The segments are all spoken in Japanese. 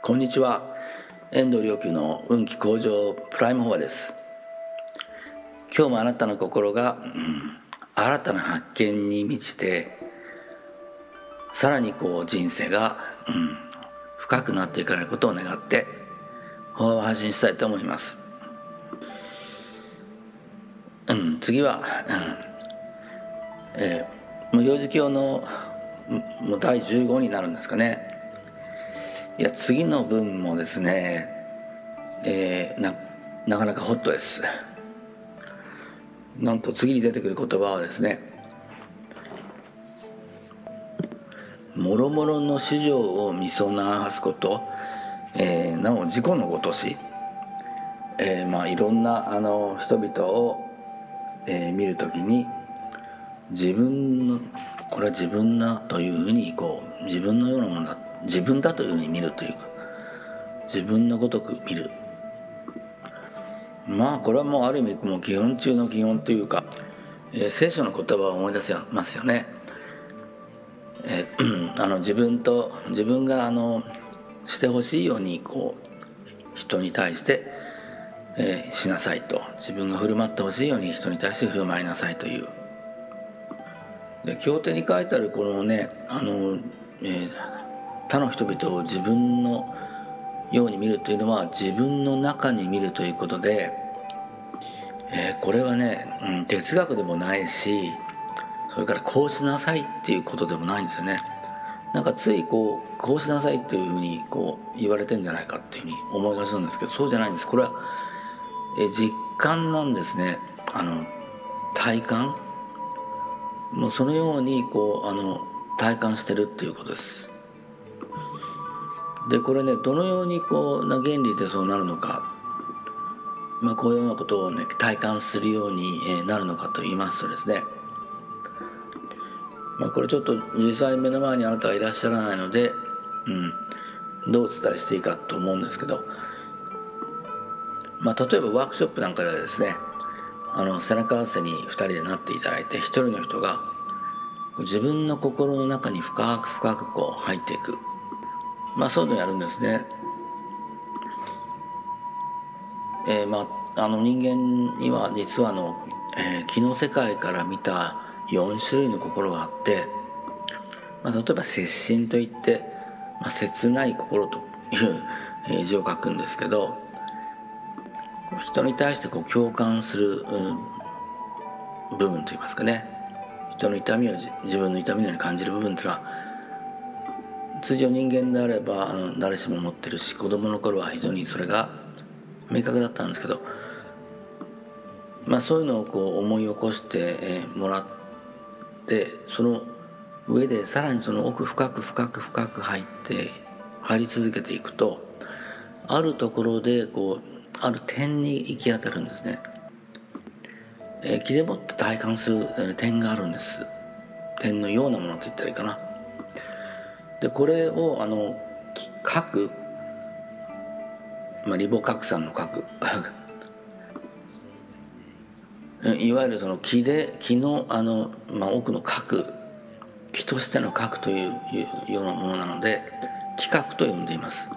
こんにちは。遠藤良久の運気向上プライムフォアです。今日もあなたの心が、うん、新たな発見に満ちてさらにこう人生が、うん、深くなっていかれることを願って法を発信したいと思います、うん、次は、うんえー、無幼児教のもう第15になるんですかね。いや次の文もですね、えー、ななかなかホットです。なんと次に出てくる言葉はですねもろもろの市場を見備わすこと、えー、なお自己のごとし、えー、まあいろんなあの人々を、えー、見るときに自分のこれは自分だというふうにこう自分のようなものだ自分だというふうに見るというか自分のごとく見る。まあこれはもうある意味もう基本中の基本というか、えー、聖書の言葉を思い出せますよね。えー、あの自分と自分があのしてほしいようにこう人に対して、えー、しなさいと。自分が振る舞ってほしいように人に対して振る舞いなさいという。で経典に書いてあるこのねあの、えー、他の人々を自分のように見るというのは自分の中に見るということで、えー、これはね、うん、哲学でもないしそれからこうしなさいっていうことでもないんですよね。なんかついこうこうしなさいっていうふうにこう言われてんじゃないかっていうふうに思いがちなんですけどそうじゃないんです。これは、えー、実感なんですね。あの体感。もうそのようにこうあの体感してるっていうことです。でこれねどのようにこうな原理でそうなるのか、まあ、こういうようなことをね体感するようになるのかと言いますとですね、まあ、これちょっと実際目の前にあなたがいらっしゃらないので、うん、どうお伝えしていいかと思うんですけど、まあ、例えばワークショップなんかではですねあの背中合わせに2人でなっていただいて1人の人が自分の心の中に深く深くこう入っていく。まあそういうのやるんですね。えー、まああの人間には実はあの、えー、気の世界から見た4種類の心があって、まあ、例えば接心といって、まあ、切ない心という字を書くんですけど人に対してこう共感する、うん、部分といいますかね人の痛みを自分の痛みのように感じる部分というのは通常人間であればあの誰しも持ってるし子供の頃は非常にそれが明確だったんですけど、まあ、そういうのをこう思い起こしてもらってその上でさらにその奥深く深く深く入って入り続けていくとあるところでこうある点に行き当たるんですね。えー、気でもって体感する、点があるんです。点のようなものと言ったらいいかな。でこれをあの核、まあ、リボ核酸の核 いわゆるその気で気のあの、まあ、奥の核気としての核というようなものなので気核と呼んでいます。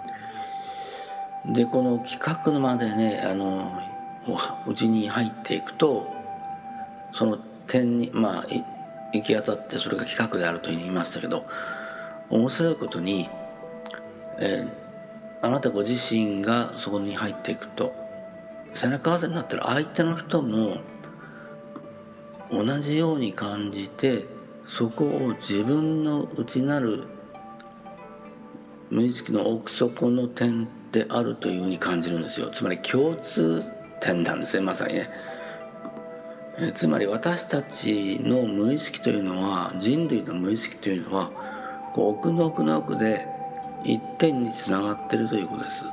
でこの気核までねあのうちに入っていくとその点にまあ行き当たってそれが気核であると言いましたけど面白いことに、えー、あなたご自身がそこに入っていくと背中合わせになってる相手の人も同じように感じてそこを自分の内なる無意識の奥底の点であるというふうに感じるんですよつまり共通点なんですねまさにね。えつまり私たちの無意識というのは人類の無意識というのはこう奥の奥の奥で一点につながってるということです。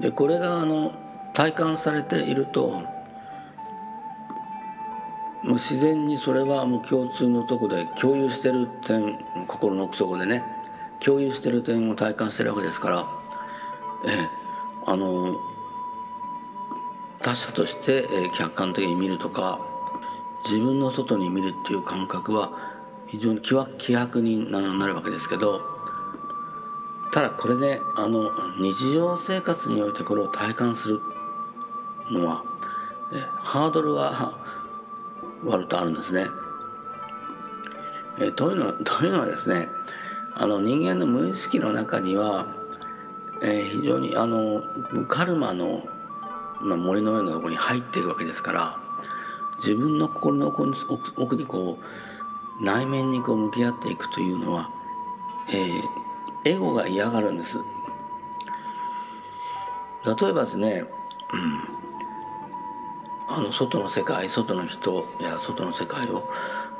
でこれがあの体感されているともう自然にそれはもう共通のとこで共有してる点心の奥底でね共有してる点を体感してるわけですからえあの他者として客観的に見るとか自分の外に見るっていう感覚は非常に希薄になるわけですけどただこれねあの日常生活においてこれを体感するのはハードルが 割とあるんですね。えというのというのはですねあの人間の無意識の中には、えー、非常にあのカルマの、まあ、森のようなところに入っているわけですから自分の心の奥にこう内面にこう向き合っていくというのは、えー、エゴが嫌がるんです。例えばですね、うん、あの外の世界外の人や外の世界を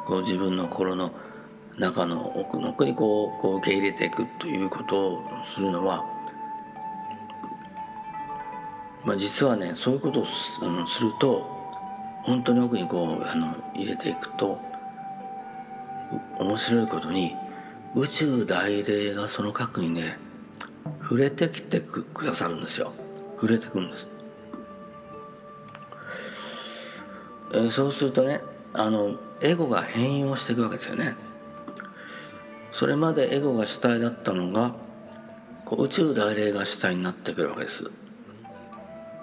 こう自分の心の中の奥の奥にこうこう受け入れていくということをするのは、まあ、実はねそういうことをす,、うん、すると本当に奥にこうあの入れていくと面白いことに宇宙大霊がその核にね触れてきてくださるんですよ。触れてくるんです、えー、そうするとねあのエゴが変容していくわけですよね。それまでエゴが主体だったのが宇宙大霊が主体になってくるわけです。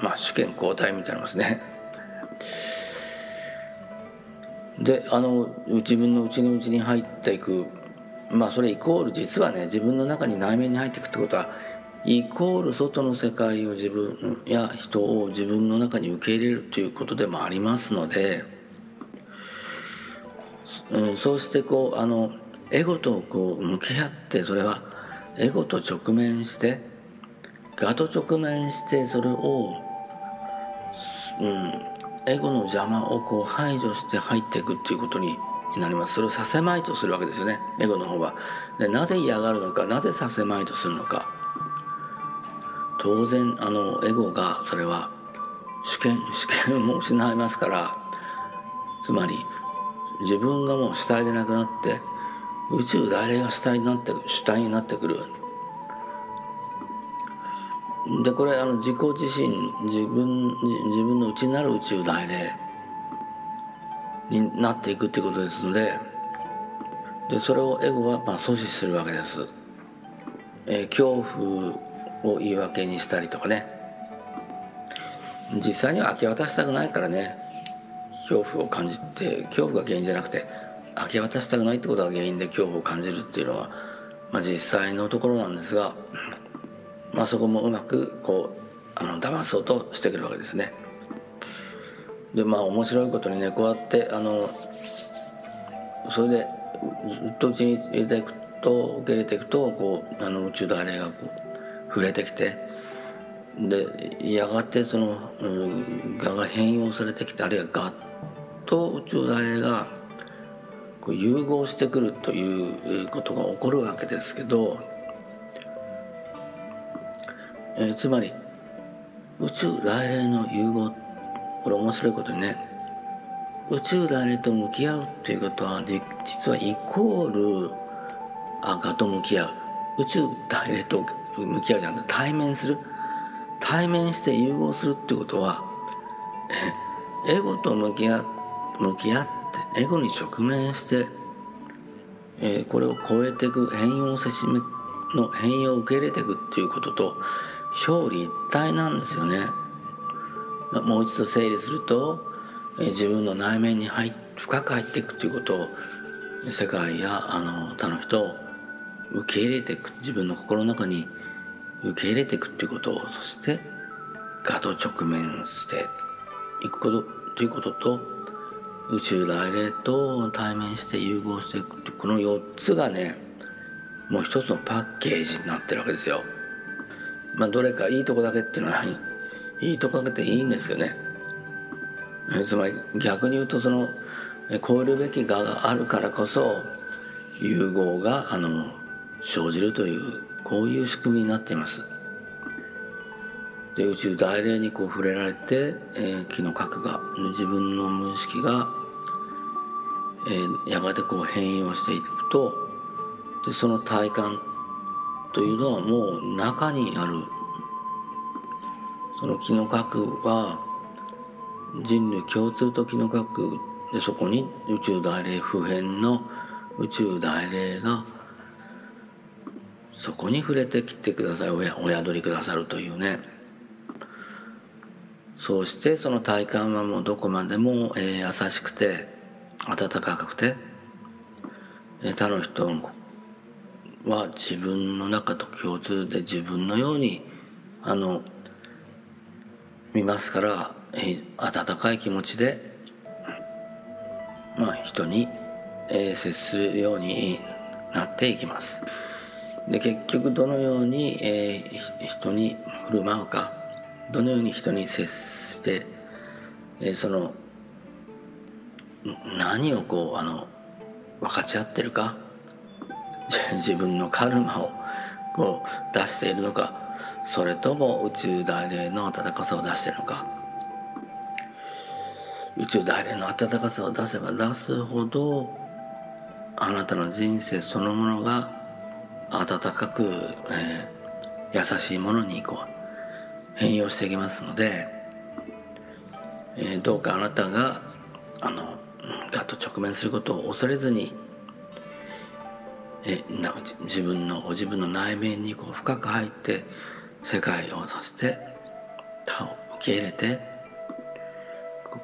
まあ主権交代みたいなますね。であの自分の内に内に入っていく。まあそれイコール実はね自分の中に内面に入っていくってことはイコール外の世界を自分や人を自分の中に受け入れるということでもありますので、うん、そうしてこうあのエゴとこう向き合ってそれはエゴと直面してガと直面してそれを、うん、エゴの邪魔をこう排除して入っていくっていうことになります。それをさせまいとするわけですよね。エゴの方は。でなぜ嫌がるのか。なぜさせまいとするのか。当然あのエゴがそれは主権主権も失いますから。つまり自分がもう主体でなくなって宇宙大霊が主体になって主体になってくる。でこれあの自己自身自分自分の内なる宇宙大霊になっていくっていうことですのででそれをエゴはまあ阻止するわけです、えー、恐怖を言い訳にしたりとかね。実際には明け渡したくないからね。恐怖を感じて恐怖が原因じゃなくて明け渡したくないってことが原因で恐怖を感じるっていうのは、まあ、実際のところなんですが、まあ、そこもうまくこうあの騙そうとしてくるわけですね。でまあ面白いことにねこうやってあのそれでずっとうちに入れていくと受け入れていくとこうあの宇宙大霊がこう触れてきてでやがてその、うん、がが変容されてきてあるいはがと宇宙大霊がこう融合してくるということが起こるわけですけど、えー、つまり宇宙大霊の融合これ面白いことにね宇宙大霊と向き合うっていうことは実はイコール赤と向き合う。宇宙大霊と向き合うじゃなくて対面する。対面して融合するっていうことはエゴと向き合向き合ってエゴに直面して、えー、これを超えていく変容せしめの変容を受け入れていくっていうことと表裏一体なんですよね。もう一度整理すると自分の内面に入深く入っていくということを世界やあの他の人を受け入れていく自分の心の中に受け入れていくということをそして我と直面していくことということと宇宙大霊と対面して融合していくこの4つがねもう一つのパッケージになってるわけですよ。まあ、どれかいいとこだけっていうのはいいとこだけでいいんですけどね。つまり逆に言うとその超えるべき我があるからこそ融合があの生じるというこういう仕組みになっています。で宇宙大霊にこう触れられて、えー、気の核が自分の無意識が、えー、やがてこう変容していくとでその体感というのはもう中にある。その気の核は人類共通と気の核でそこに宇宙大霊普遍の宇宙大霊がそこに触れてきてください。おやお宿りくださるというね。そうしてその体感はもうどこまでも、えー、優しくて温かくて、えー、他の人は自分の中と共通で自分のようにあの見ますから、え、温かい気持ちでまあ人に、えー、接するようになっていきます。で結局どのように、えー、人に振る舞うかどのように人に接して、えー、その何をこうあの分かち合ってるか自分のカルマを出しているのかそれとも宇宙大霊の温かさを出しているのか。宇宙大霊の温かさを出せば出すほどあなたの人生そのものが温かく、えー、優しいものにこう変容していきますので、えー、どうかあなたがあのガッと直面することを恐れずにえな自分の自分の内面にこう深く入って世界をそして他を受け入れて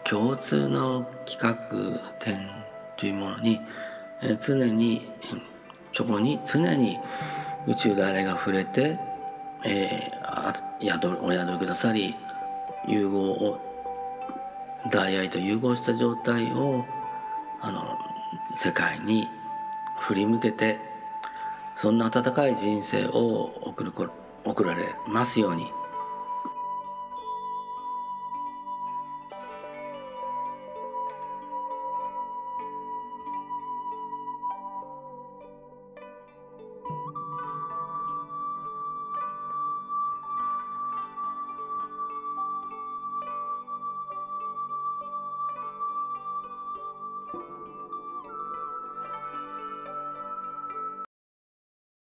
共通の企画点というものに、え常にそこに常に宇宙であれが触れて、えー、宿お宿りくださり融合を大愛と融合した状態をあの世界に振り向けてそんな温かい人生を送る送られますように。